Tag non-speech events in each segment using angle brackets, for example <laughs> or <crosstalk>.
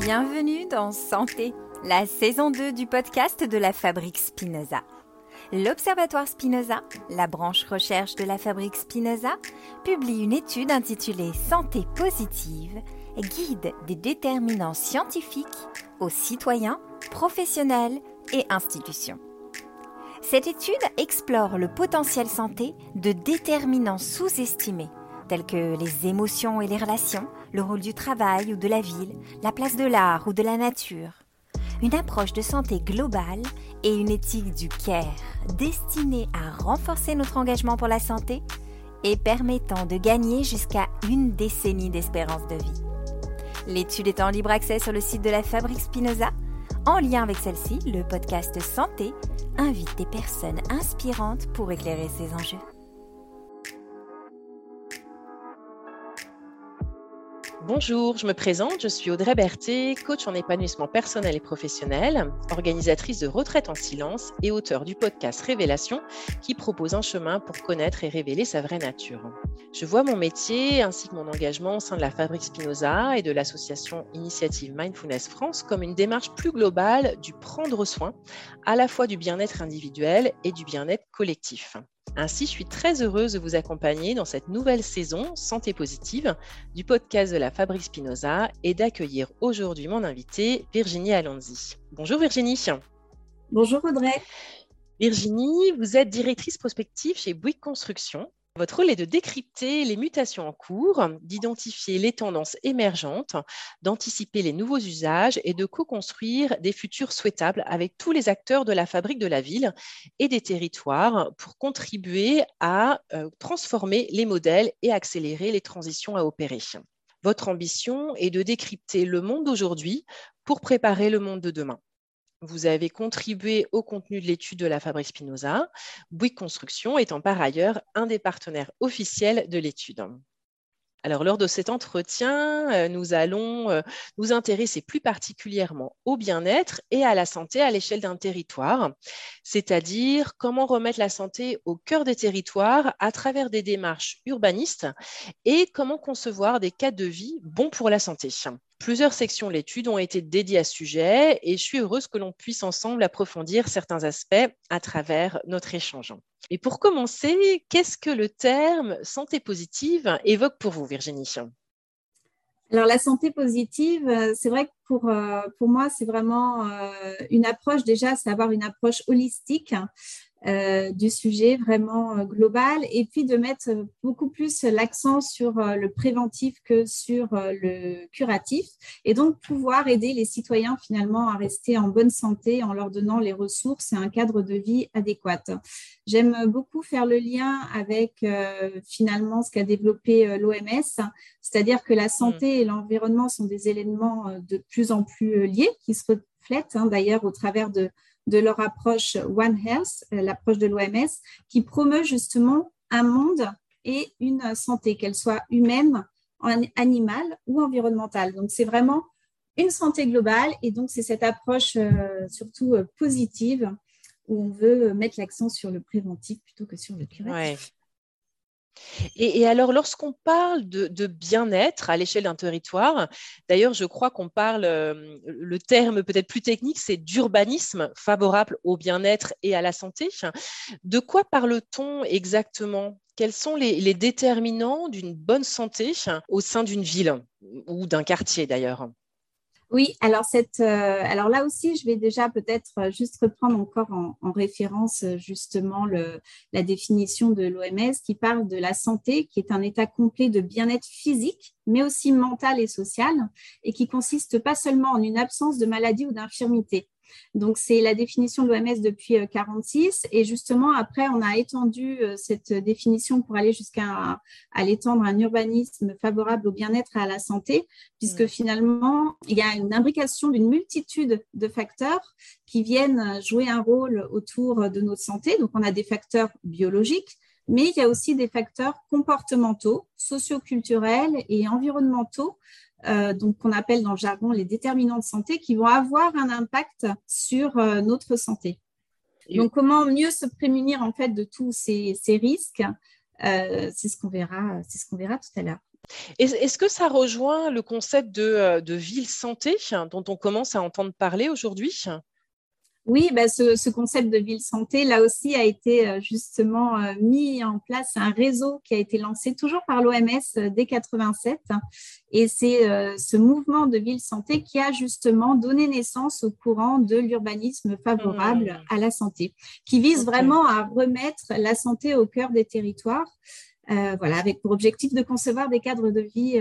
Bienvenue dans Santé, la saison 2 du podcast de la Fabrique Spinoza. L'Observatoire Spinoza, la branche recherche de la Fabrique Spinoza, publie une étude intitulée Santé positive, guide des déterminants scientifiques aux citoyens, professionnels et institutions. Cette étude explore le potentiel santé de déterminants sous-estimés, tels que les émotions et les relations, le rôle du travail ou de la ville, la place de l'art ou de la nature. Une approche de santé globale et une éthique du care destinée à renforcer notre engagement pour la santé et permettant de gagner jusqu'à une décennie d'espérance de vie. L'étude est en libre accès sur le site de la Fabrique Spinoza. En lien avec celle-ci, le podcast Santé invite des personnes inspirantes pour éclairer ces enjeux. Bonjour, je me présente, je suis Audrey Berthet, coach en épanouissement personnel et professionnel, organisatrice de retraite en silence et auteur du podcast Révélation qui propose un chemin pour connaître et révéler sa vraie nature. Je vois mon métier ainsi que mon engagement au sein de la Fabrique Spinoza et de l'association Initiative Mindfulness France comme une démarche plus globale du prendre soin, à la fois du bien-être individuel et du bien-être collectif. Ainsi, je suis très heureuse de vous accompagner dans cette nouvelle saison Santé positive du podcast de la Fabrique Spinoza et d'accueillir aujourd'hui mon invitée Virginie Alonzi. Bonjour Virginie. Bonjour Audrey. Virginie, vous êtes directrice prospective chez Bouygues Construction votre rôle est de décrypter les mutations en cours, d'identifier les tendances émergentes, d'anticiper les nouveaux usages et de co-construire des futurs souhaitables avec tous les acteurs de la fabrique de la ville et des territoires pour contribuer à euh, transformer les modèles et accélérer les transitions à opérer. Votre ambition est de décrypter le monde d'aujourd'hui pour préparer le monde de demain. Vous avez contribué au contenu de l'étude de la Fabrique Spinoza, Bouygues Construction étant par ailleurs un des partenaires officiels de l'étude. Alors, lors de cet entretien, euh, nous allons euh, nous intéresser plus particulièrement au bien-être et à la santé à l'échelle d'un territoire, c'est-à-dire comment remettre la santé au cœur des territoires à travers des démarches urbanistes et comment concevoir des cas de vie bons pour la santé. Plusieurs sections de l'étude ont été dédiées à ce sujet et je suis heureuse que l'on puisse ensemble approfondir certains aspects à travers notre échange. Et pour commencer, qu'est-ce que le terme santé positive évoque pour vous, Virginie? Alors la santé positive, euh, c'est vrai que pour, euh, pour moi, c'est vraiment euh, une approche, déjà, c'est avoir une approche holistique euh, du sujet vraiment euh, global et puis de mettre beaucoup plus l'accent sur euh, le préventif que sur le curatif et donc pouvoir aider les citoyens finalement à rester en bonne santé en leur donnant les ressources et un cadre de vie adéquat. J'aime beaucoup faire le lien avec finalement ce qu'a développé l'OMS, c'est-à-dire que la santé et l'environnement sont des éléments de plus en plus liés qui se reflètent hein, d'ailleurs au travers de de leur approche One Health, euh, l'approche de l'OMS, qui promeut justement un monde et une santé, qu'elle soit humaine, animale ou environnementale. Donc, c'est vraiment une santé globale et donc c'est cette approche euh, surtout euh, positive où on veut mettre l'accent sur le préventif plutôt que sur le curatif. Et, alors, lorsqu'on parle de, bien-être à l'échelle d'un territoire, d'ailleurs, je crois qu'on parle, euh, le terme peut-être plus technique, c'est d'urbanisme favorable au bien-être et à la santé. De quoi parle-t-on exactement? Quels sont les déterminants d'une bonne santé au sein d'une ville ou d'un quartier d'ailleurs? Oui, alors, cette, euh, alors là aussi, je vais déjà peut-être euh, juste reprendre encore en, référence euh, justement le, la définition de l'OMS qui parle de la santé, qui est un état complet de bien-être physique, mais aussi mental et social, et qui consiste pas seulement en une absence de maladie ou d'infirmité, donc, c'est la définition de l'OMS depuis 1946. Euh, et justement, après, on a étendu euh, cette définition pour aller jusqu'à à, l'étendre à un urbanisme favorable au bien-être et à la santé, puisque finalement, il y a une imbrication d'une multitude de facteurs qui viennent jouer un rôle autour de notre santé. Donc, on a des facteurs biologiques, mais il y a aussi des facteurs comportementaux, socioculturels et environnementaux euh, donc qu'on appelle dans le jargon les déterminants de santé, qui vont avoir un impact sur euh, notre santé. Donc, comment mieux se prémunir en fait de tous ces, risques euh, C'est ce qu'on verra, c'est ce qu'on verra tout à l'heure. Est-ce que ça rejoint le concept de, de ville santé dont on commence à entendre parler aujourd'hui? Oui, bah, ce, concept de ville santé, là aussi, a été euh, justement euh, mis en place un réseau qui a été lancé toujours par l'OMS euh, dès 87. Et c'est ce mouvement de ville santé qui a justement donné naissance au courant de l'urbanisme favorable mmh. à la santé, qui vise vraiment à remettre la santé au cœur des territoires. voilà, avec pour objectif de concevoir des cadres de vie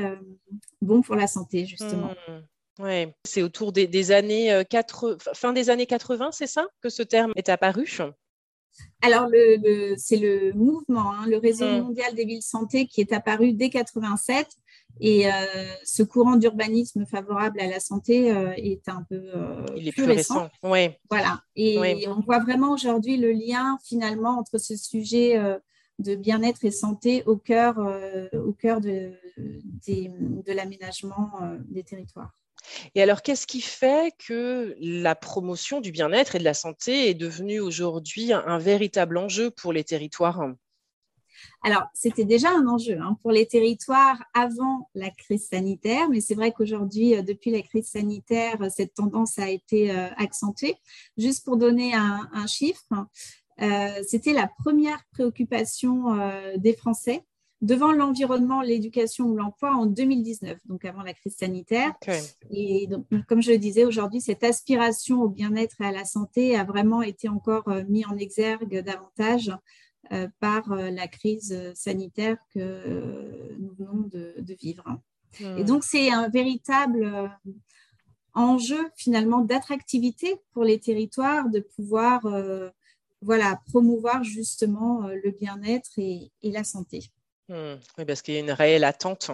bons pour la santé, justement. Mmh. Oui, c'est autour des, années euh, fin des années 80, c'est ça que ce terme est apparu? Alors, le, c'est le mouvement, hein, le réseau mmh. mondial des villes santé qui est apparu dès 87. Et euh, ce courant d'urbanisme favorable à la santé euh, est un peu Il est plus, récent. Oui. Voilà. Et on voit vraiment aujourd'hui le lien finalement entre ce sujet de bien-être et santé au cœur, au cœur de, de l'aménagement des territoires. Et alors, qu'est-ce qui fait que la promotion du bien-être et de la santé est devenue aujourd'hui un, véritable enjeu pour les territoires? Alors, c'était déjà un enjeu hein, pour les territoires avant la crise sanitaire, mais c'est vrai qu'aujourd'hui, euh, depuis la crise sanitaire, cette tendance a été euh, accentuée. Juste pour donner un, chiffre, euh, c'était la première préoccupation des Français devant l'environnement, l'éducation ou l'emploi en 2019, donc avant la crise sanitaire. Et donc, comme je le disais, aujourd'hui, cette aspiration au bien-être et à la santé a vraiment été encore euh, mis en exergue davantage euh, par euh, la crise sanitaire que nous venons de, vivre. Et hmm. donc, c'est un véritable enjeu finalement d'attractivité pour les territoires de pouvoir voilà, promouvoir justement le bien-être et la santé. Mmh. Oui, parce qu'il y a une réelle attente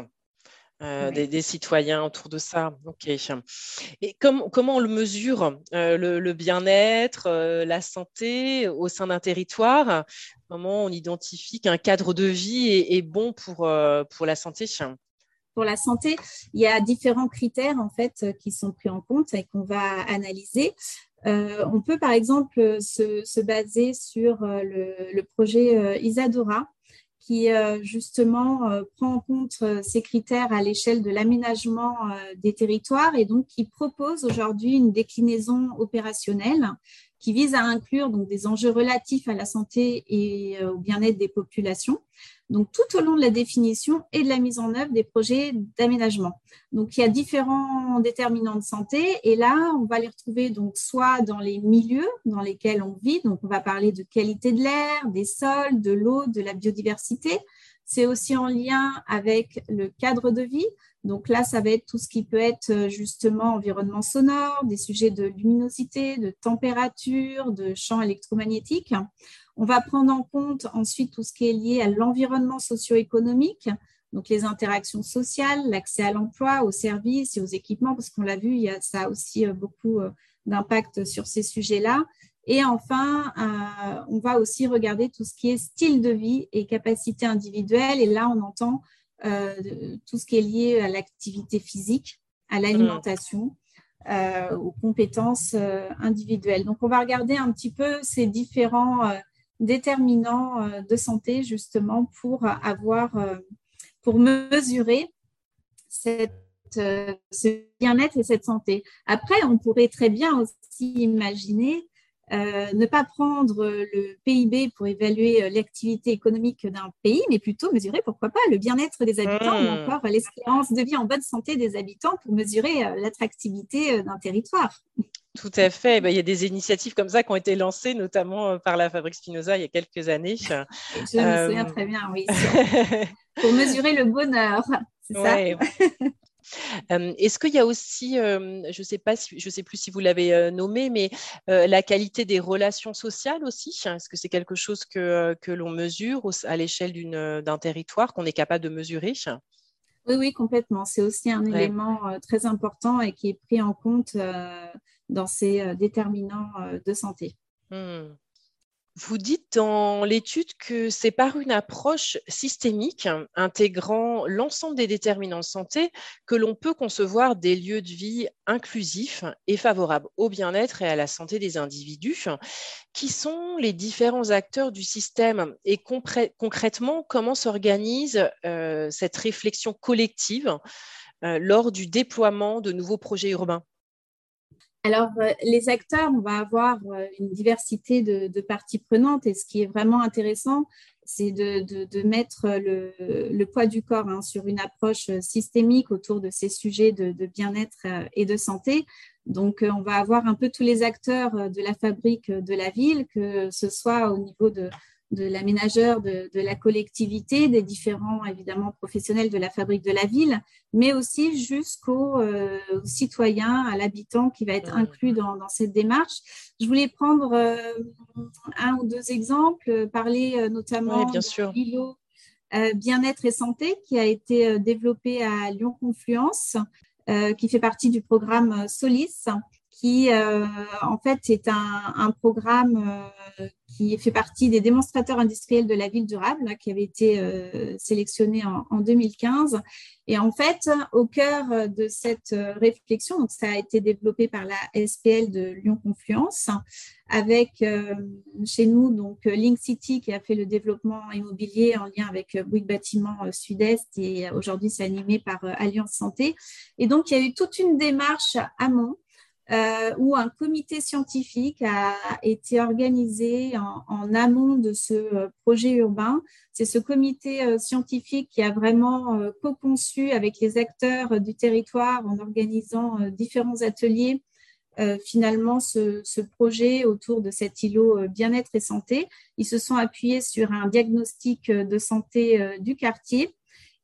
euh, des, citoyens autour de ça. Ok. Et comment on le mesure, euh, le, bien-être, euh, la santé au sein d'un territoire? Comment on identifie qu'un cadre de vie est, bon pour, pour la santé pour la santé, il y a différents critères en fait qui sont pris en compte et qu'on va analyser. on peut par exemple se, baser sur le, le projet Isadora, qui euh, justement euh, prend en compte euh, ces critères à l'échelle de l'aménagement des territoires et donc qui propose aujourd'hui une déclinaison opérationnelle qui vise à inclure des enjeux relatifs à la santé et au bien-être des populations, donc tout au long de la définition et de la mise en œuvre des projets d'aménagement. Donc il y a différents déterminants de santé et là on va les retrouver donc soit dans les milieux dans lesquels on vit, donc on va parler de qualité de l'air, des sols, de l'eau, de la biodiversité. C'est aussi en lien avec le cadre de vie. Donc là, ça va être tout ce qui peut être justement environnement sonore, des sujets de luminosité, de température, de champs électromagnétiques. On va prendre en compte ensuite tout ce qui est lié à l'environnement socio-économique, donc les interactions sociales, l'accès à l'emploi, aux services et aux équipements, parce qu'on l'a vu, il y a, ça aussi euh, beaucoup euh, d'impact sur ces sujets-là. Et enfin, euh, on va aussi regarder tout ce qui est style de vie et capacité individuelle. Et là, on entend tout ce qui est lié à l'activité physique, à l'alimentation. aux compétences individuelles. Donc, on va regarder un petit peu ces différents déterminants euh, de santé justement pour avoir, euh, pour mesurer cette, euh, ce bien-être et cette santé. Après, on pourrait très bien aussi imaginer ne pas prendre le PIB pour évaluer l'activité économique d'un pays, mais plutôt mesurer, pourquoi pas, le bien-être des habitants ou mmh. encore l'espérance de vie en bonne santé des habitants pour mesurer l'attractivité d'un territoire. Tout à fait. Ben, il y a des initiatives comme ça qui ont été lancées, notamment euh, par la Fabrique Spinoza il y a quelques années. Je me souviens très bien, oui. <laughs> Pour mesurer le bonheur, c'est ça? <laughs> Est-ce qu'il y a aussi, je ne sais pas, je sais plus si vous l'avez nommé, mais la qualité des relations sociales aussi? Est-ce que c'est quelque chose que, que l'on mesure à l'échelle d'un territoire, qu'on est capable de mesurer? Oui, oui, complètement. C'est aussi un élément très important et qui est pris en compte dans ces euh, déterminants euh, de santé. Hmm. Vous dites dans l'étude que c'est par une approche systémique intégrant l'ensemble des déterminants de santé que l'on peut concevoir des lieux de vie inclusifs et favorables au bien-être et à la santé des individus. Qui sont les différents acteurs du système et concrètement, comment s'organise euh, cette réflexion collective lors du déploiement de nouveaux projets urbains? Alors, euh, les acteurs, on va avoir euh, une diversité de, parties prenantes et ce qui est vraiment intéressant, c'est de, mettre le, poids du corps hein, sur une approche systémique autour de ces sujets de, bien-être et de santé. Donc, on va avoir un peu tous les acteurs de la fabrique de la ville, que ce soit au niveau de, de l'aménageur, de, la collectivité, des différents évidemment professionnels de la fabrique de la ville, mais aussi jusqu'au euh, citoyen, à l'habitant qui va être inclus dans, cette démarche. Je voulais prendre euh, un ou deux exemples, parler euh, notamment bien sûr. de bien-être et santé qui a été développé à Lyon Confluence, qui fait partie du programme Solis qui euh, en fait est un, programme euh, qui fait partie des démonstrateurs industriels de la ville durable, qui avait été euh, sélectionné en, 2015. Et en fait, au cœur de cette réflexion, donc ça a été développé par la SPL de Lyon Confluence, avec chez nous donc Link City qui a fait le développement immobilier en lien avec Bouygues Bâtiment Sud-Est et aujourd'hui c'est animé par Alliance Santé. Et donc il y a eu toute une démarche amont euh, où un comité scientifique a été organisé en, amont de ce euh, projet urbain. C'est ce comité euh, scientifique qui a vraiment co-conçu avec les acteurs du territoire en organisant différents ateliers finalement ce, ce, projet autour de cet îlot bien-être et santé. Ils se sont appuyés sur un diagnostic de santé du quartier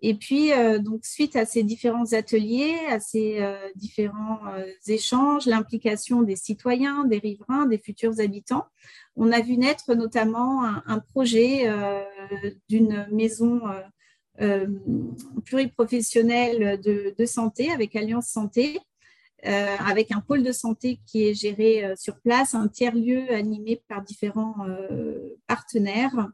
et puis, euh, donc, suite à ces différents ateliers, à ces euh, différents euh, échanges, l'implication des citoyens, des riverains, des futurs habitants, on a vu naître notamment un, projet d'une maison pluriprofessionnelle de, de, santé avec Alliance Santé, avec un pôle de santé qui est géré sur place, un tiers-lieu animé par différents partenaires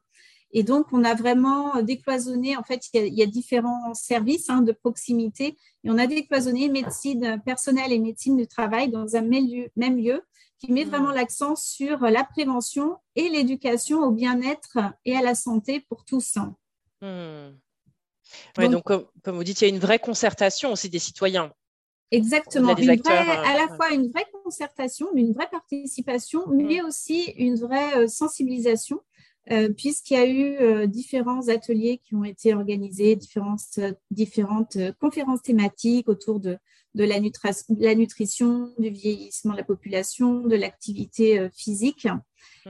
et donc, on a vraiment décloisonné, en fait, il y a, différents services hein, de proximité, et on a décloisonné médecine personnelle et médecine du travail dans un même lieu, même lieu qui met vraiment mmh. l'accent sur la prévention et l'éducation au bien-être et à la santé pour tous. Mmh. donc, comme, vous dites, il y a une vraie concertation aussi des citoyens. Exactement, à la fois une vraie concertation, une vraie participation, mais mmh. aussi une vraie euh, sensibilisation euh, puisqu'il y a eu euh, différents ateliers qui ont été organisés, différentes, euh, différentes conférences thématiques autour de, de la, la, nutrition, du vieillissement de la population, de l'activité physique.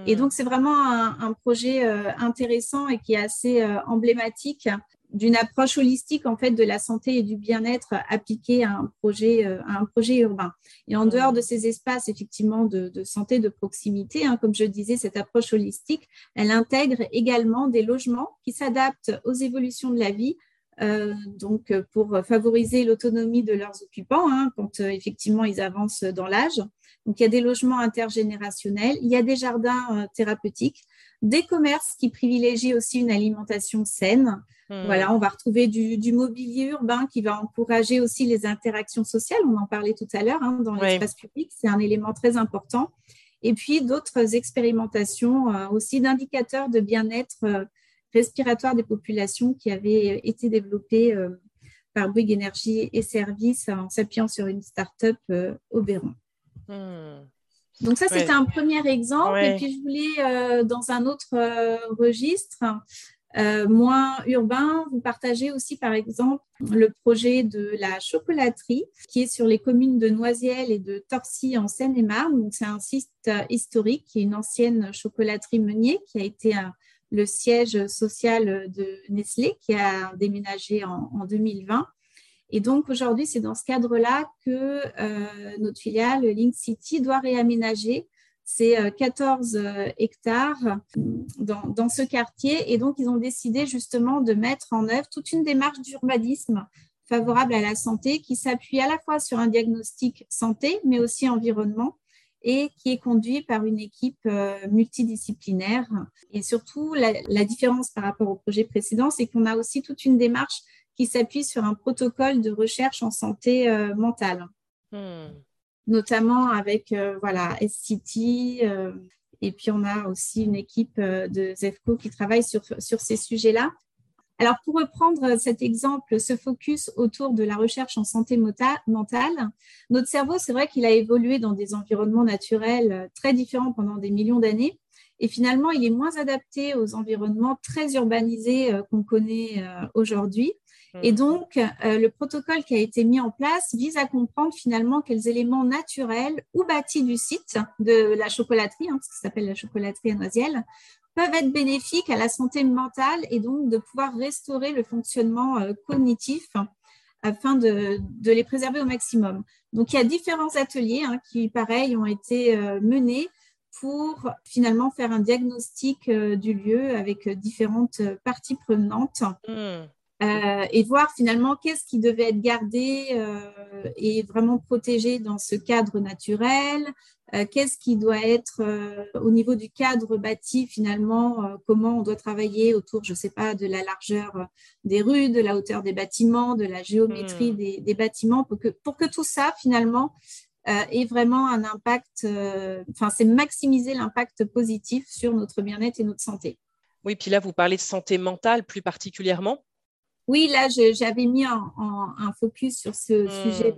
Et mmh. donc, c'est vraiment un, un projet intéressant et qui est assez emblématique d'une approche holistique en fait de la santé et du bien-être appliqué à un projet euh, à un projet urbain. Et en dehors de ces espaces effectivement de, santé de proximité, hein, comme je disais, cette approche holistique, elle intègre également des logements qui s'adaptent aux évolutions de la vie. Euh, donc pour favoriser l'autonomie de leurs occupants hein, quand euh, effectivement ils avancent dans l'âge. Donc il y a des logements intergénérationnels, il y a des jardins thérapeutiques, des commerces qui privilégient aussi une alimentation saine, Hmm. Voilà, on va retrouver du, mobilier urbain qui va encourager aussi les interactions sociales. On en parlait tout à l'heure hein, dans l'espace public, c'est un élément très important. Et puis d'autres expérimentations euh, aussi d'indicateurs de bien-être euh, respiratoire des populations qui avaient été développées euh, par Bouygues Énergie et Services en s'appuyant sur une start-up au Béron. Hmm. Donc ça, c'était un premier exemple. Et puis je voulais, dans un autre registre, euh, moins urbain, vous partagez aussi par exemple le projet de la chocolaterie qui est sur les communes de Noisiel et de Torcy en Seine-et-Marne. c'est un site euh, historique qui est une ancienne chocolaterie Meunier qui a été le siège social de Nestlé qui a déménagé en, 2020. Et donc aujourd'hui, c'est dans ce cadre-là que euh, notre filiale Link City doit réaménager c'est 14 euh, euh, hectares dans, ce quartier. Et donc, ils ont décidé justement de mettre en œuvre toute une démarche d'urbanisme favorable à la santé qui s'appuie à la fois sur un diagnostic santé, mais aussi environnement, et qui est conduit par une équipe euh, multidisciplinaire. Et surtout, la, différence par rapport au projet précédent, c'est qu'on a aussi toute une démarche qui s'appuie sur un protocole de recherche en santé mentale, hmm. Notamment avec euh, voilà SCT. et puis, on a aussi une équipe de ZEFCO qui travaille sur, sur ces sujets-là. Alors, pour reprendre cet exemple, ce focus autour de la recherche en santé mentale, notre cerveau, c'est vrai qu'il a évolué dans des environnements naturels euh, très différents pendant des millions d'années. Et finalement, il est moins adapté aux environnements très urbanisés euh, qu'on connaît euh, aujourd'hui. Et mmh. donc, le protocole qui a été mis en place vise à comprendre finalement quels éléments naturels ou bâtis du site de la chocolaterie, hein, ce qui s'appelle la chocolaterie à Noisiel, peuvent être bénéfiques à la santé mentale et donc de pouvoir restaurer le fonctionnement euh, cognitif afin de, les préserver au maximum. Donc, il y a différents ateliers hein, qui, pareil, ont été euh, menés pour finalement faire un diagnostic euh, du lieu avec différentes parties prenantes. Mmh. et voir finalement qu'est-ce qui devait être gardé et vraiment protégé dans ce cadre naturel, euh, qu'est-ce qui doit être euh, au niveau du cadre bâti finalement, euh, comment on doit travailler autour, je ne sais pas, de la largeur des rues, de la hauteur des bâtiments, de la géométrie hmm. des, bâtiments, pour que, pour que tout ça finalement ait vraiment un impact, enfin c'est maximiser l'impact positif sur notre bien-être et notre santé. Oui, puis là, vous parlez de santé mentale plus particulièrement. Oui, là, j'avais mis un focus sur ce hmm. sujet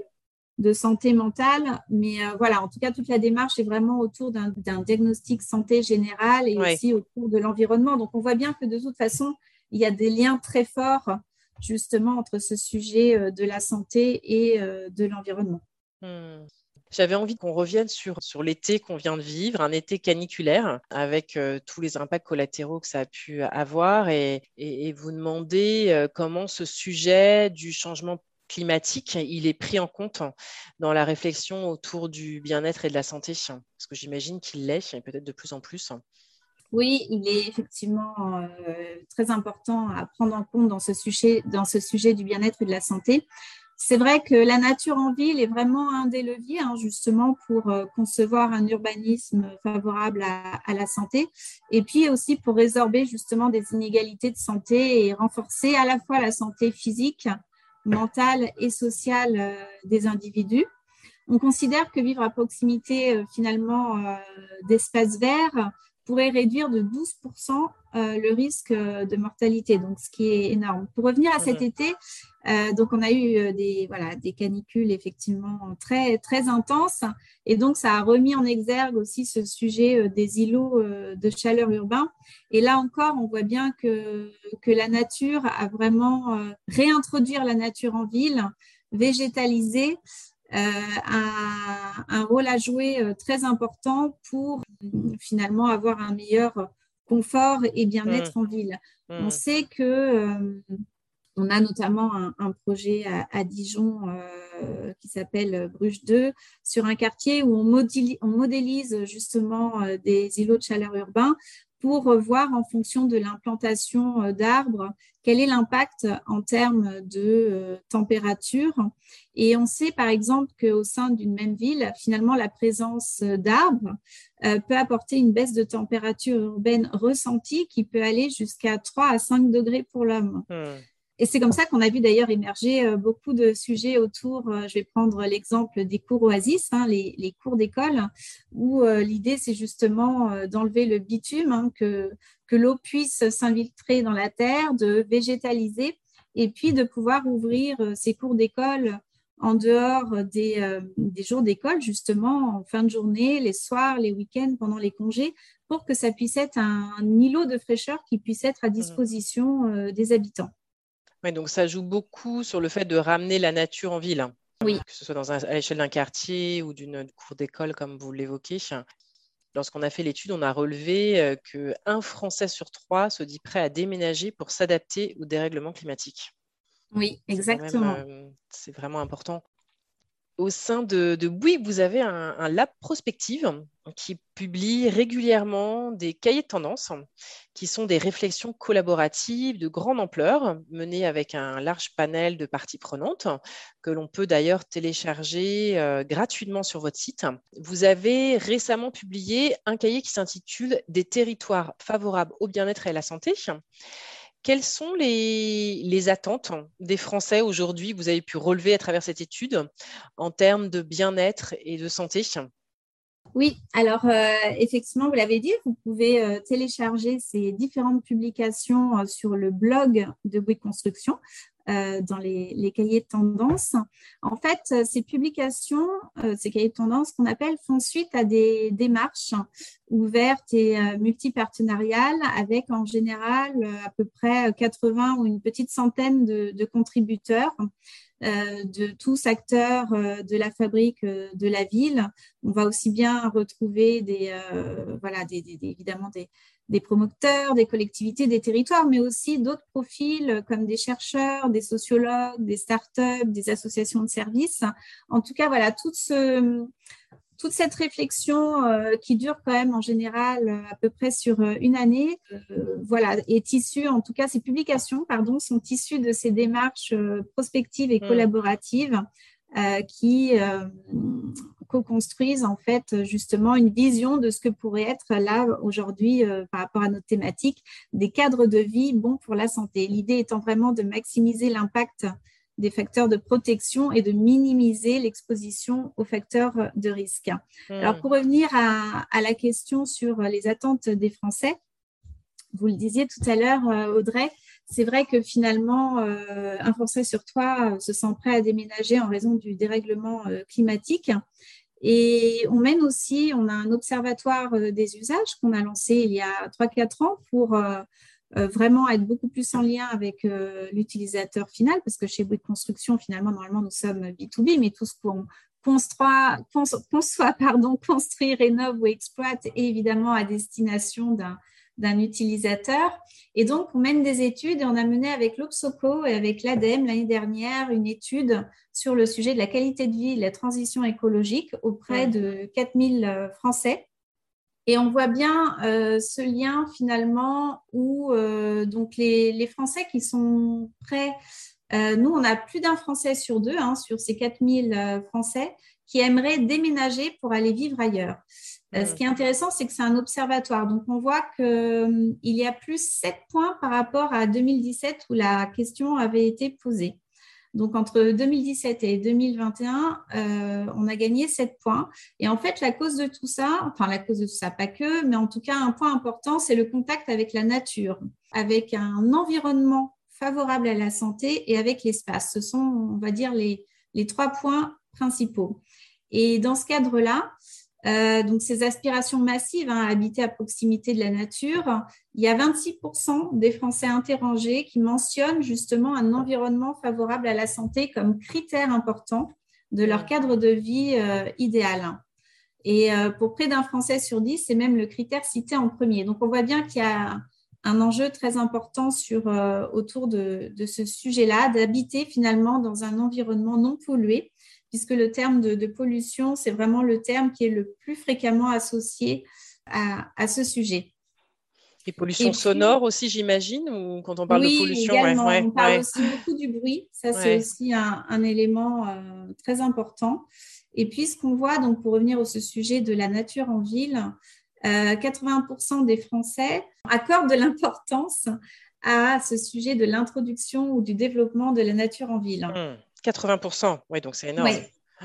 de santé mentale. Mais euh, voilà, en tout cas, toute la démarche est vraiment autour d'un diagnostic santé générale et aussi autour de l'environnement. Donc, on voit bien que de toute façon, il y a des liens très forts justement entre ce sujet euh, de la santé et euh, de l'environnement. Hmm. J'avais envie qu'on revienne sur, sur l'été qu'on vient de vivre, un été caniculaire, avec tous les impacts collatéraux que ça a pu avoir, et, et, vous demander comment ce sujet du changement climatique, il est pris en compte dans la réflexion autour du bien-être et de la santé Parce que j'imagine qu'il l'est, et peut-être de plus en plus. Oui, il est effectivement euh, très important à prendre en compte dans ce sujet, dans ce sujet du bien-être et de la santé. C'est vrai que la nature en ville est vraiment un des leviers hein, justement pour euh, concevoir un urbanisme favorable à, la santé et puis aussi pour résorber justement des inégalités de santé et renforcer à la fois la santé physique mentale et sociale euh, des individus. On considère que vivre à proximité euh, finalement d'espaces verts pourrait réduire de 12% euh, le risque euh, de mortalité, donc ce qui est énorme. Pour revenir à cet été, euh, donc on a eu des, voilà, des canicules effectivement très, très intenses, et donc ça a remis en exergue aussi ce sujet des îlots de chaleur urbain. Et là encore, on voit bien que, que la nature a vraiment réintroduire la nature en ville, végétalisée, euh, un, rôle à jouer euh, très important pour finalement avoir un meilleur confort et bien-être mmh. en ville. Mmh. On sait que euh, on a notamment un, projet à, Dijon qui s'appelle Bruges 2 sur un quartier où on, modélise, on modélise justement des îlots de chaleur urbains pour voir en fonction de l'implantation euh, d'arbres quel est l'impact en termes de euh, température. Et on sait par exemple qu'au sein d'une même ville, finalement, la présence d'arbres euh, peut apporter une baisse de température urbaine ressentie qui peut aller jusqu'à 3 à 5 degrés pour l'homme. Hmm. Et c'est comme ça qu'on a vu d'ailleurs émerger euh, beaucoup de sujets autour, euh, je vais prendre l'exemple des cours oasis, hein, les, cours d'école, où euh, l'idée c'est justement d'enlever le bitume, hein, que, que l'eau puisse s'infiltrer dans la terre, de végétaliser, et puis de pouvoir ouvrir ces cours d'école en dehors des, des jours d'école, justement, en fin de journée, les soirs, les week-ends, pendant les congés, pour que ça puisse être un, un îlot de fraîcheur qui puisse être à mmh. disposition des habitants donc ça joue beaucoup sur le fait de ramener la nature en ville. Hein. Oui. Que ce soit dans à l'échelle d'un quartier ou d'une cour d'école, comme vous l'évoquez. Lorsqu'on a fait l'étude, on a relevé euh, qu'un Français sur trois se dit prêt à déménager pour s'adapter au dérèglement climatique. Oui, exactement. Euh, c'est vraiment important. Au sein de, de Bouygues, vous avez un, lab prospective qui publie régulièrement des cahiers de tendance qui sont des réflexions collaboratives de grande ampleur menées avec un large panel de parties prenantes que l'on peut d'ailleurs télécharger euh, gratuitement sur votre site. Vous avez récemment publié un cahier qui s'intitule Des territoires favorables au bien-être et à la santé quelles sont les, attentes des Français aujourd'hui que vous avez pu relever à travers cette étude en termes de bien-être et de santé? Oui, alors euh, effectivement, vous l'avez dit, vous pouvez euh, télécharger ces différentes publications euh, sur le blog de Bouygues Construction. Dans les, cahiers de tendance. En fait, ces publications, ces cahiers de tendance qu'on appelle, font suite à des démarches ouvertes et multipartenariales avec en général à peu près 80 ou une petite centaine de contributeurs euh, de tous acteurs euh, de la fabrique euh, de la ville. On va aussi bien retrouver des, voilà, évidemment des, des promoteurs, des collectivités, des territoires, mais aussi d'autres profils comme des chercheurs, des sociologues, des startups, des associations de services. En tout cas, voilà, tout ce, toute cette réflexion euh, qui dure quand même en général euh, à peu près sur euh, une année, voilà, est issue, en tout cas ces publications, pardon, sont issues de ces démarches prospectives et mm. collaboratives qui co-construisent en fait justement une vision de ce que pourrait être là aujourd'hui par rapport à notre thématique des cadres de vie bons pour la santé. L'idée étant vraiment de maximiser l'impact des facteurs de protection et de minimiser l'exposition aux facteurs de risque. Hmm. Alors, pour revenir à, la question sur les attentes des Français, vous le disiez tout à l'heure, euh, Audrey, c'est vrai que finalement, euh, un Français sur trois euh, se sent prêt à déménager en raison du dérèglement climatique. Et on mène aussi, on a un observatoire des usages qu'on a lancé il y a 3-4 ans pour vraiment être beaucoup plus en lien avec euh, l'utilisateur final, parce que chez Bouygues Construction, finalement, normalement, nous sommes B2B, mais tout ce qu'on conçoit, conçoit, pardon, <laughs> construit, rénove ou exploite est évidemment à destination d'un utilisateur. Et donc, on mène des études et on a mené avec l'Obsoco et avec l'ADEME l'année dernière une étude sur le sujet de la qualité de vie et de la transition écologique auprès de 4000 euh, Français et on voit bien euh, ce lien finalement où euh, donc les, Français qui sont prêts, euh, nous on a plus d'un Français sur deux, hein, sur ces 4000 Français, qui aimeraient déménager pour aller vivre ailleurs. Ce qui est intéressant, c'est que c'est un observatoire. Donc on voit qu'il y a plus 7 points par rapport à 2017 où la question avait été posée. Donc, entre 2017 et 2021, euh, on a gagné 7 points. Et en fait, la cause de tout ça, enfin, la cause de tout ça, pas que, mais en tout cas, un point important, c'est le contact avec la nature, avec un environnement favorable à la santé et avec l'espace. Ce sont, on va dire, les, les trois points principaux. Et dans ce cadre-là, euh, donc ces aspirations massives hein, à habiter à proximité de la nature, il y a 26% des Français interrogés qui mentionnent justement un environnement favorable à la santé comme critère important de leur cadre de vie euh, idéal. Et euh, pour près d'un Français sur dix, c'est même le critère cité en premier. Donc on voit bien qu'il y a un enjeu très important autour de ce sujet-là, d'habiter finalement dans un environnement non pollué puisque le terme de, pollution, c'est vraiment le terme qui est le plus fréquemment associé à, ce sujet. Et pollution sonore aussi, j'imagine, ou quand on parle de pollution également, on parle aussi beaucoup du bruit. Ça, c'est aussi un, élément euh, très important. Et puis, ce qu'on voit, donc pour revenir au ce sujet de la nature en ville, 80% euh, des Français accordent de l'importance à ce sujet de l'introduction ou du développement de la nature en ville. Mmh. 80%, oui, donc c'est énorme.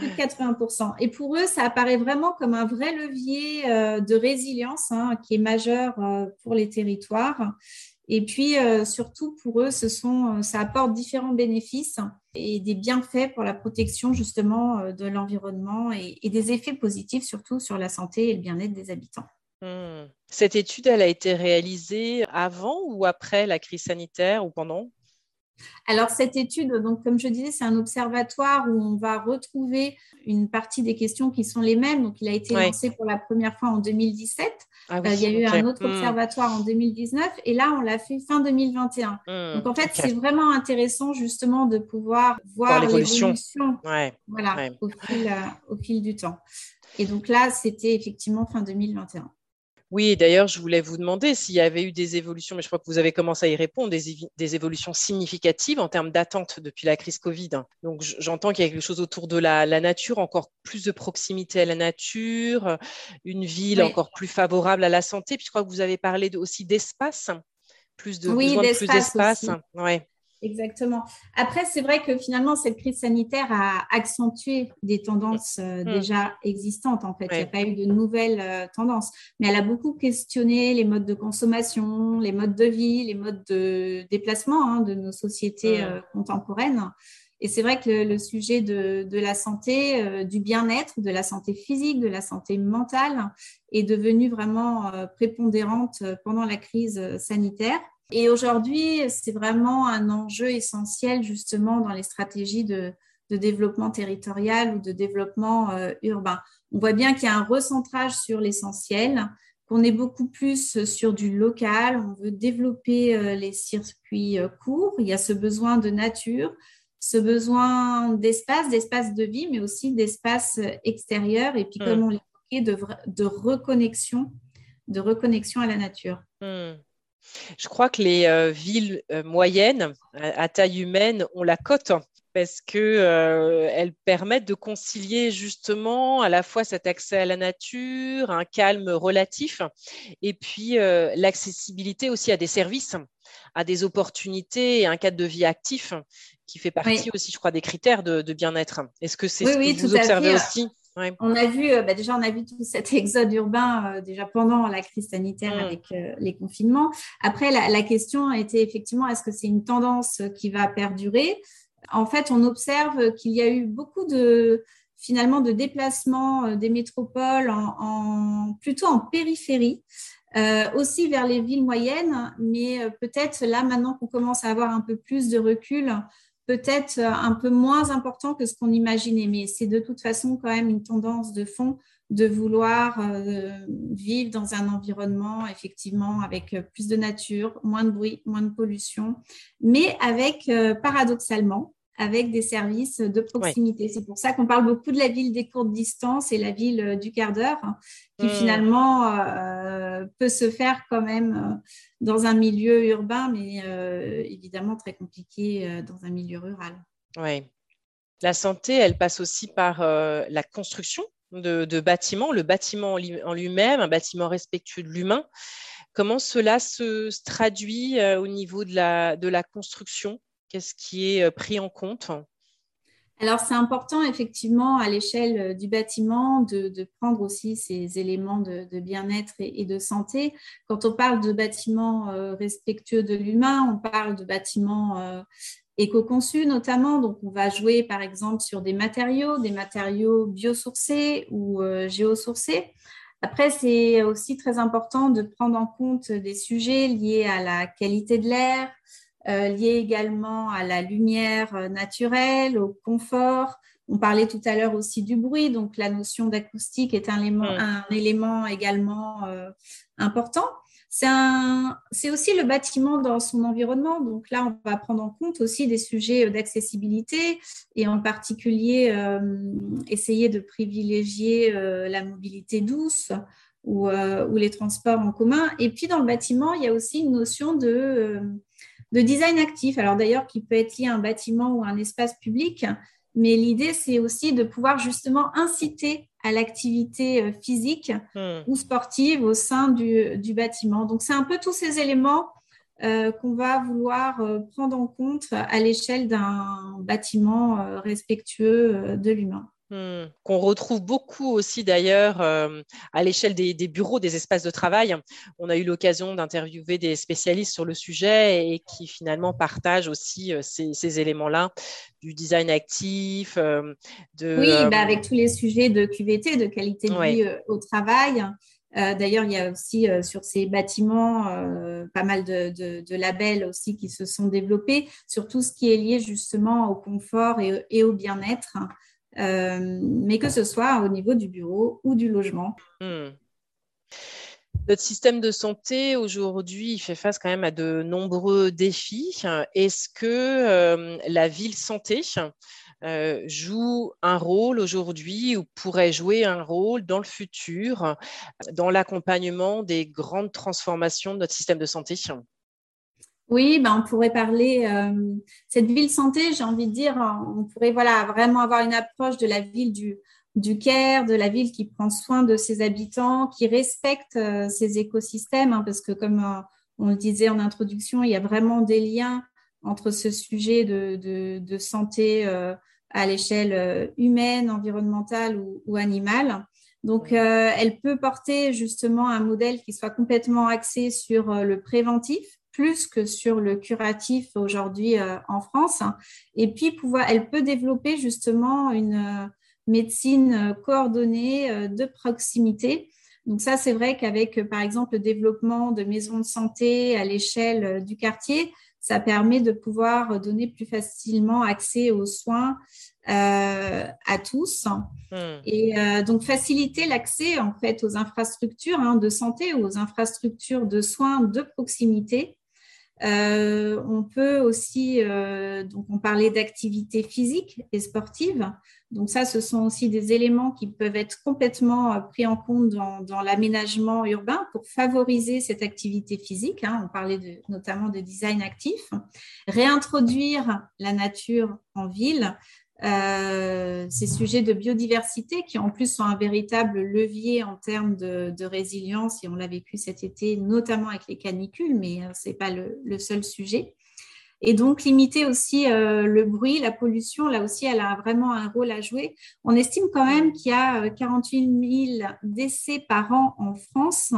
De 80%. Et pour eux, ça apparaît vraiment comme un vrai levier euh, de résilience hein, qui est majeur euh, pour les territoires. Et puis, euh, surtout, pour eux, ce sont, ça apporte différents bénéfices et des bienfaits pour la protection justement de l'environnement et, des effets positifs surtout sur la santé et le bien-être des habitants. Hmm. Cette étude, elle a été réalisée avant ou après la crise sanitaire ou pendant? Alors, cette étude, donc, comme je disais, c'est un observatoire où on va retrouver une partie des questions qui sont les mêmes. Donc, il a été lancé pour la première fois en 2017. Ah il y a eu un autre hmm. observatoire en 2019 et là, on l'a fait fin 2021. Hmm, Donc, en fait, c'est vraiment intéressant justement de pouvoir voir l'évolution voilà, au, fil, au fil du temps. Et donc là, c'était effectivement fin 2021. Oui, d'ailleurs, je voulais vous demander s'il y avait eu des évolutions, mais je crois que vous avez commencé à y répondre, des, évolutions significatives en termes d'attente depuis la crise Covid. Donc, j'entends qu'il y a quelque chose autour de la, nature, encore plus de proximité à la nature, une ville encore plus favorable à la santé. Puis je crois que vous avez parlé aussi d'espace, plus de oui, plus d'espace. Ouais. Exactement. Après, c'est vrai que finalement, cette crise sanitaire a accentué des tendances euh, mm. déjà existantes. En fait, il n'y a pas eu de nouvelles euh, tendances, mais elle a beaucoup questionné les modes de consommation, les modes de vie, les modes de déplacement hein, de nos sociétés mm. euh, contemporaines. Et c'est vrai que le, sujet de, de, la santé, du bien-être, de la santé physique, de la santé mentale est devenu vraiment prépondérante pendant la crise sanitaire. Et aujourd'hui, c'est vraiment un enjeu essentiel justement dans les stratégies de, développement territorial ou de développement euh, urbain. On voit bien qu'il y a un recentrage sur l'essentiel, qu'on est beaucoup plus sur du local, on veut développer euh, les circuits euh, courts, il y a ce besoin de nature, ce besoin d'espace, d'espace de vie, mais aussi d'espace extérieur, et puis mmh. comme on l'évoquait, de, de reconnexion, de reconnexion à la nature. Mmh. Je crois que les euh, villes euh, moyennes à, taille humaine ont la cote parce qu'elles euh, permettent de concilier justement à la fois cet accès à la nature, un calme relatif, et puis l'accessibilité aussi à des services, à des opportunités et un cadre de vie actif qui fait partie aussi, je crois, des critères de, bien-être. Est-ce que c'est ce que vous observez aussi? On a vu, euh, bah, déjà, on a vu tout cet <laughs> exode urbain euh, déjà pendant la crise sanitaire mm. avec euh, les confinements. Après, la, question était effectivement, est-ce que c'est une tendance qui va perdurer? En fait, on observe qu'il y a eu beaucoup de finalement de déplacements des métropoles en, plutôt en périphérie. aussi vers les villes moyennes, mais peut-être là maintenant qu'on commence à avoir un peu plus de recul, peut-être euh, un peu moins important que ce qu'on imaginait, mais c'est de toute façon quand même une tendance de fond de vouloir euh, vivre dans un environnement effectivement avec euh, plus de nature, moins de bruit, moins de pollution, mais avec paradoxalement avec des services de proximité. C'est pour ça qu'on parle beaucoup de la ville des courtes distances et la ville du quart d'heure, hein, qui hmm. finalement euh, peut se faire quand même euh, dans un milieu urbain, mais euh, évidemment très compliqué dans un milieu rural. Oui. La santé, elle passe aussi par la construction de, bâtiments, le bâtiment en lui-même, un bâtiment respectueux de l'humain. Comment cela se, traduit au niveau de la, de la construction? Qu'est-ce qui est pris en compte? Alors, c'est important effectivement à l'échelle du bâtiment de, prendre aussi ces éléments de, bien-être et, de santé. Quand on parle de bâtiments respectueux de l'humain, on parle de bâtiments éco-conçus notamment. Donc, on va jouer par exemple sur des matériaux, des matériaux biosourcés ou géosourcés. Après, c'est aussi très important de prendre en compte des sujets liés à la qualité de l'air, euh, lié également à la lumière euh, naturelle, au confort. On parlait tout à l'heure aussi du bruit, donc la notion d'acoustique est un élément, mm. un élément également euh, important. C'est aussi le bâtiment dans son environnement. Donc là, on va prendre en compte aussi des sujets d'accessibilité et en particulier essayer de privilégier la mobilité douce ou, ou, les transports en commun. Et puis dans le bâtiment, il y a aussi une notion de de design actif. Alors d'ailleurs, qui peut être lié à un bâtiment ou à un espace public, mais l'idée, c'est aussi de pouvoir justement inciter à l'activité euh, physique hmm. ou sportive au sein du, bâtiment. Donc, c'est un peu tous ces éléments euh, qu'on va vouloir euh, prendre en compte à l'échelle d'un bâtiment respectueux de l'humain. Hmm. qu'on retrouve beaucoup aussi d'ailleurs euh, à l'échelle des, bureaux, des espaces de travail. On a eu l'occasion d'interviewer des spécialistes sur le sujet et qui finalement partagent aussi euh, ces, éléments-là du design actif. Euh, de, oui, bah, avec tous les sujets de QVT, de qualité de vie au travail. D'ailleurs, il y a aussi sur ces bâtiments pas mal de, labels aussi qui se sont développés sur tout ce qui est lié justement au confort et au bien-être. Euh, mais que ce soit au niveau du bureau ou du logement. Hmm. Notre système de santé aujourd'hui, fait face quand même à de nombreux défis. Est-ce que euh, la ville santé euh, joue un rôle aujourd'hui ou pourrait jouer un rôle dans le futur dans l'accompagnement des grandes transformations de notre système de santé? Oui, ben on pourrait parler euh, cette ville santé, j'ai envie de dire, on pourrait voilà vraiment avoir une approche de la ville du, du Caire, de la ville qui prend soin de ses habitants, qui respecte euh, ses écosystèmes, hein, parce que comme euh, on le disait en introduction, il y a vraiment des liens entre ce sujet de, de, santé à l'échelle humaine, environnementale ou, ou animale. Donc, elle peut porter justement un modèle qui soit complètement axé sur le préventif, plus que sur le curatif aujourd'hui euh, en France. Et puis, pouvoir, elle peut développer justement une euh, médecine euh, coordonnée de proximité. Donc ça, c'est vrai qu'avec, par exemple, le développement de maisons de santé à l'échelle du quartier, ça permet de pouvoir donner plus facilement accès aux soins à tous hmm. et donc faciliter l'accès en fait aux infrastructures hein, de santé ou aux infrastructures de soins de proximité euh, on peut aussi, euh, donc on parlait d'activité physique et sportive. Donc ça, ce sont aussi des éléments qui peuvent être complètement euh, pris en compte dans, l'aménagement urbain pour favoriser cette activité physique. Hein. On parlait notamment de design actif. Réintroduire la nature en ville, euh, ces sujets de biodiversité qui en plus sont un véritable levier en termes de, résilience et on l'a vécu cet été notamment avec les canicules mais euh, ce n'est pas le, seul sujet et donc limiter aussi euh, le bruit, la pollution, là aussi elle a vraiment un rôle à jouer. On estime quand même qu'il y a 48 000 décès par an en France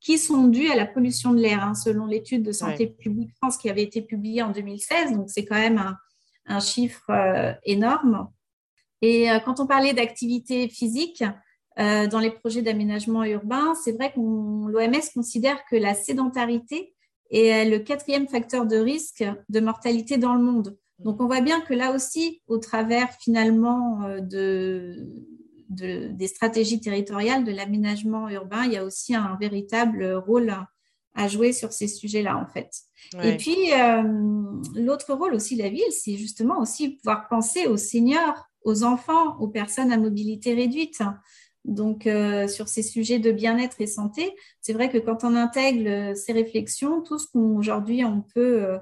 qui sont dus à la pollution de l'air, hein, selon l'étude de Santé publique France qui avait été publiée en 2016. Donc c'est quand même un, un chiffre euh, énorme. Et euh, quand on parlait d'activité physique, euh, dans les projets d'aménagement urbain, c'est vrai que l'OMS considère que la sédentarité est le quatrième facteur de risque de mortalité dans le monde. Donc on voit bien que là aussi, au travers finalement de, des stratégies territoriales de l'aménagement urbain, il y a aussi un véritable rôle à jouer sur ces sujets-là, en fait. Et puis, euh, l'autre rôle aussi de la ville, c'est justement aussi pouvoir penser aux seniors, aux enfants, aux personnes à mobilité réduite. Donc, euh, sur ces sujets de bien-être et santé, c'est vrai que quand on intègre ces réflexions, tout ce qu'aujourd'hui on peut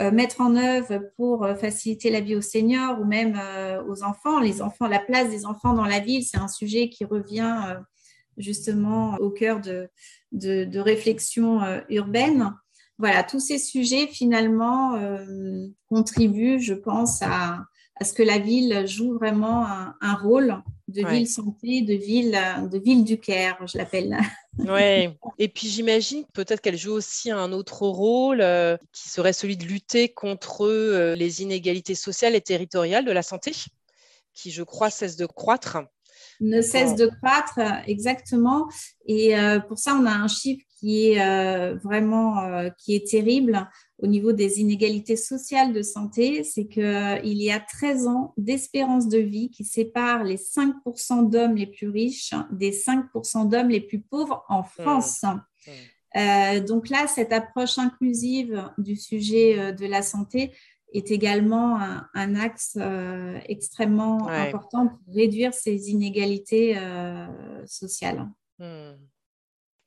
euh, mettre en œuvre pour faciliter la vie aux seniors ou même aux enfants, les enfants, la place des enfants dans la ville, c'est un sujet qui revient justement au cœur de, de, réflexion euh, urbaine. Voilà, tous ces sujets finalement euh, contribuent, je pense, à, ce que la ville joue vraiment un, rôle de ville santé, de ville, de ville du Caire, je l'appelle. <laughs> Oui, et puis j'imagine peut-être qu'elle joue aussi un autre rôle euh, qui serait celui de lutter contre les inégalités sociales et territoriales de la santé, qui je crois cessent de croître ne cesse de croître, exactement. Et euh, pour ça, on a un chiffre qui est euh, vraiment euh, qui est terrible au niveau des inégalités sociales de santé, c'est qu'il y a 13 ans d'espérance de vie qui sépare les 5% d'hommes les plus riches des 5% d'hommes les plus pauvres en mmh. France. Mmh. donc là, cette approche inclusive du sujet de la santé, est également un, axe euh, extrêmement important pour réduire ces inégalités euh, sociales. Hmm.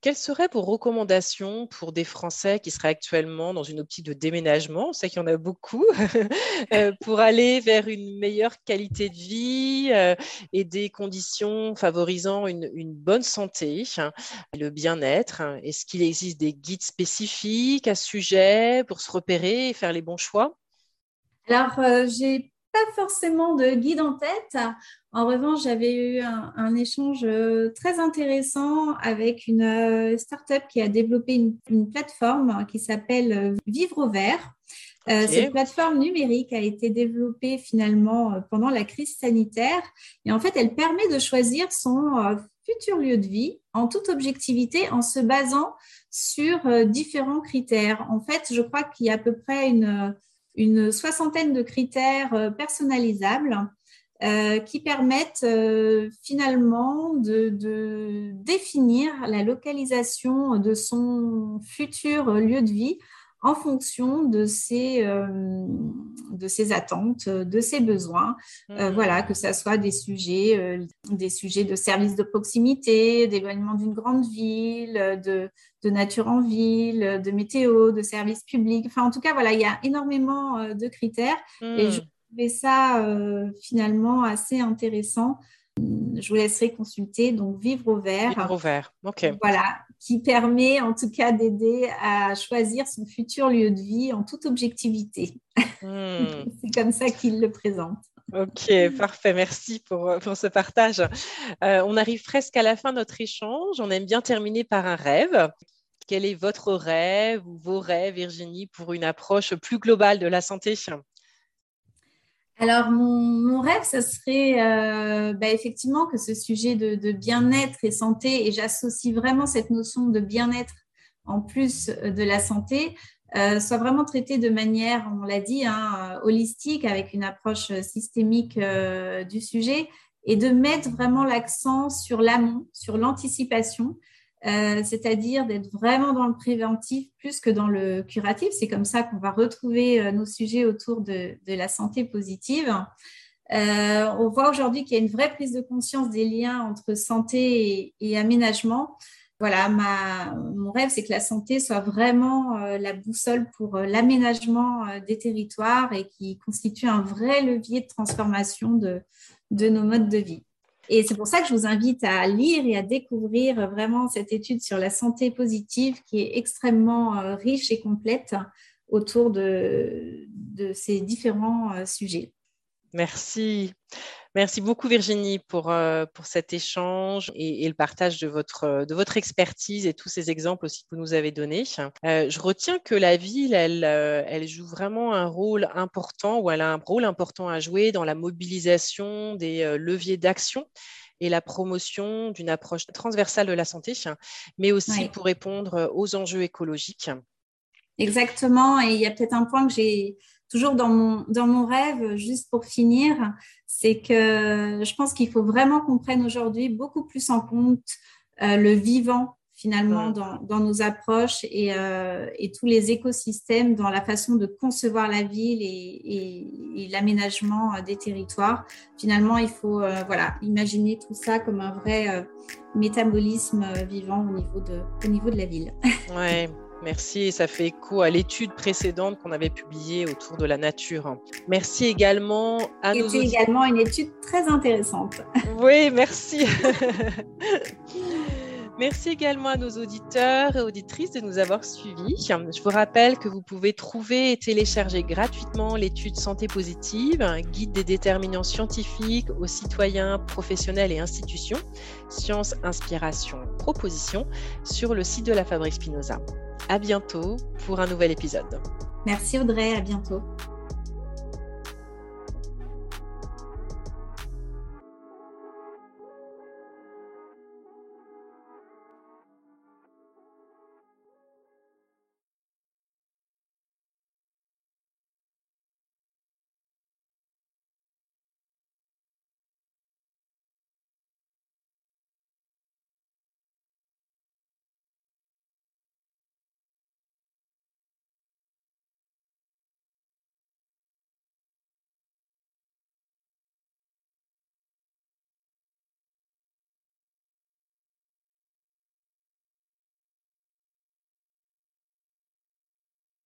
Quelles seraient vos recommandations pour des Français qui seraient actuellement dans une optique de déménagement? On sait qu'il y en a beaucoup, <laughs> euh, pour aller vers une meilleure qualité de vie et des conditions favorisant une, une bonne santé, le bien-être. Est-ce qu'il existe des guides spécifiques à ce sujet pour se repérer et faire les bons choix? Alors, euh, j'ai pas forcément de guide en tête. En revanche, j'avais eu un, échange euh, très intéressant avec une euh, start-up qui a développé une, plateforme qui s'appelle Vivre au vert. cette plateforme numérique a été développée finalement pendant la crise sanitaire et en fait, elle permet de choisir son futur lieu de vie en toute objectivité en se basant sur différents critères. En fait, je crois qu'il y a à peu près une une soixantaine de critères euh, personnalisables qui permettent finalement de, définir la localisation de son futur lieu de vie en fonction de ses, euh, de ses attentes, de ses besoins. Euh, mmh. voilà, que ce soit des sujets, euh, des sujets de services de proximité, d'éloignement d'une grande ville, de, de, nature en ville, de météo, de services publics. Enfin, en tout cas, voilà, il y a énormément de critères et je trouvais ça finalement assez intéressant je vous laisserai consulter. Donc, Vivre au vert. Vivre au vert, ok. Voilà, qui permet en tout cas d'aider à choisir son futur lieu de vie en toute objectivité. Hmm. <laughs> C'est comme ça qu'il le présente. Ok, parfait. Merci pour, pour ce partage. Euh, on arrive presque à la fin de notre échange. On aime bien terminer par un rêve. Quel est votre rêve ou vos rêves, Virginie, pour une approche plus globale de la santé? Alors, mon, rêve, ce serait euh, bah, effectivement que ce sujet de, bien-être et santé, et j'associe vraiment cette notion de bien-être en plus de la santé, euh, soit vraiment traité de manière, on l'a dit, hein, holistique, avec une approche systémique euh, du sujet, et de mettre vraiment l'accent sur l'amont, sur l'anticipation, euh, c'est-à-dire d'être vraiment dans le préventif plus que dans le curatif. C'est comme ça qu'on va retrouver euh, nos sujets autour de, la santé positive. Euh, on voit aujourd'hui qu'il y a une vraie prise de conscience des liens entre santé et, aménagement. Voilà, mon rêve, c'est que la santé soit vraiment la boussole pour l'aménagement des territoires et qui constitue un vrai levier de transformation de nos modes de vie. Et c'est pour ça que je vous invite à lire et à découvrir vraiment cette étude sur la santé positive qui est extrêmement euh, riche et complète autour de, ces différents euh, sujets. Merci. Merci beaucoup Virginie pour, euh, pour cet échange et, le partage de votre, de votre expertise et tous ces exemples aussi que vous nous avez donnés. je retiens que la ville, elle, elle joue vraiment un rôle important ou elle a un rôle important à jouer dans la mobilisation des leviers d'action et la promotion d'une approche transversale de la santé, mais aussi pour répondre aux enjeux écologiques. Exactement. Et il y a peut-être un point que j'ai toujours dans mon, dans mon rêve, juste pour finir, c'est que je pense qu'il faut vraiment qu'on prenne aujourd'hui beaucoup plus en compte euh, le vivant finalement dans, nos approches euh, et, tous les écosystèmes dans la façon de concevoir la ville et, l'aménagement euh, des territoires. Finalement, il faut voilà, imaginer tout ça comme un vrai métabolisme vivant au niveau de, au niveau de la ville. Ouais. <laughs> Merci, ça fait écho à l'étude précédente qu'on avait publiée autour de la nature. Merci également à nos C'était également une étude très intéressante. <laughs> Oui, merci. <laughs> Merci également à nos auditeurs et auditrices de nous avoir suivis. Je vous rappelle que vous pouvez trouver et télécharger gratuitement l'étude Santé positive, guide des déterminants scientifiques aux citoyens, professionnels et institutions, sciences, inspiration, propositions, sur le site de la Fabrique Spinoza. À bientôt pour un nouvel épisode. Merci Audrey, à bientôt.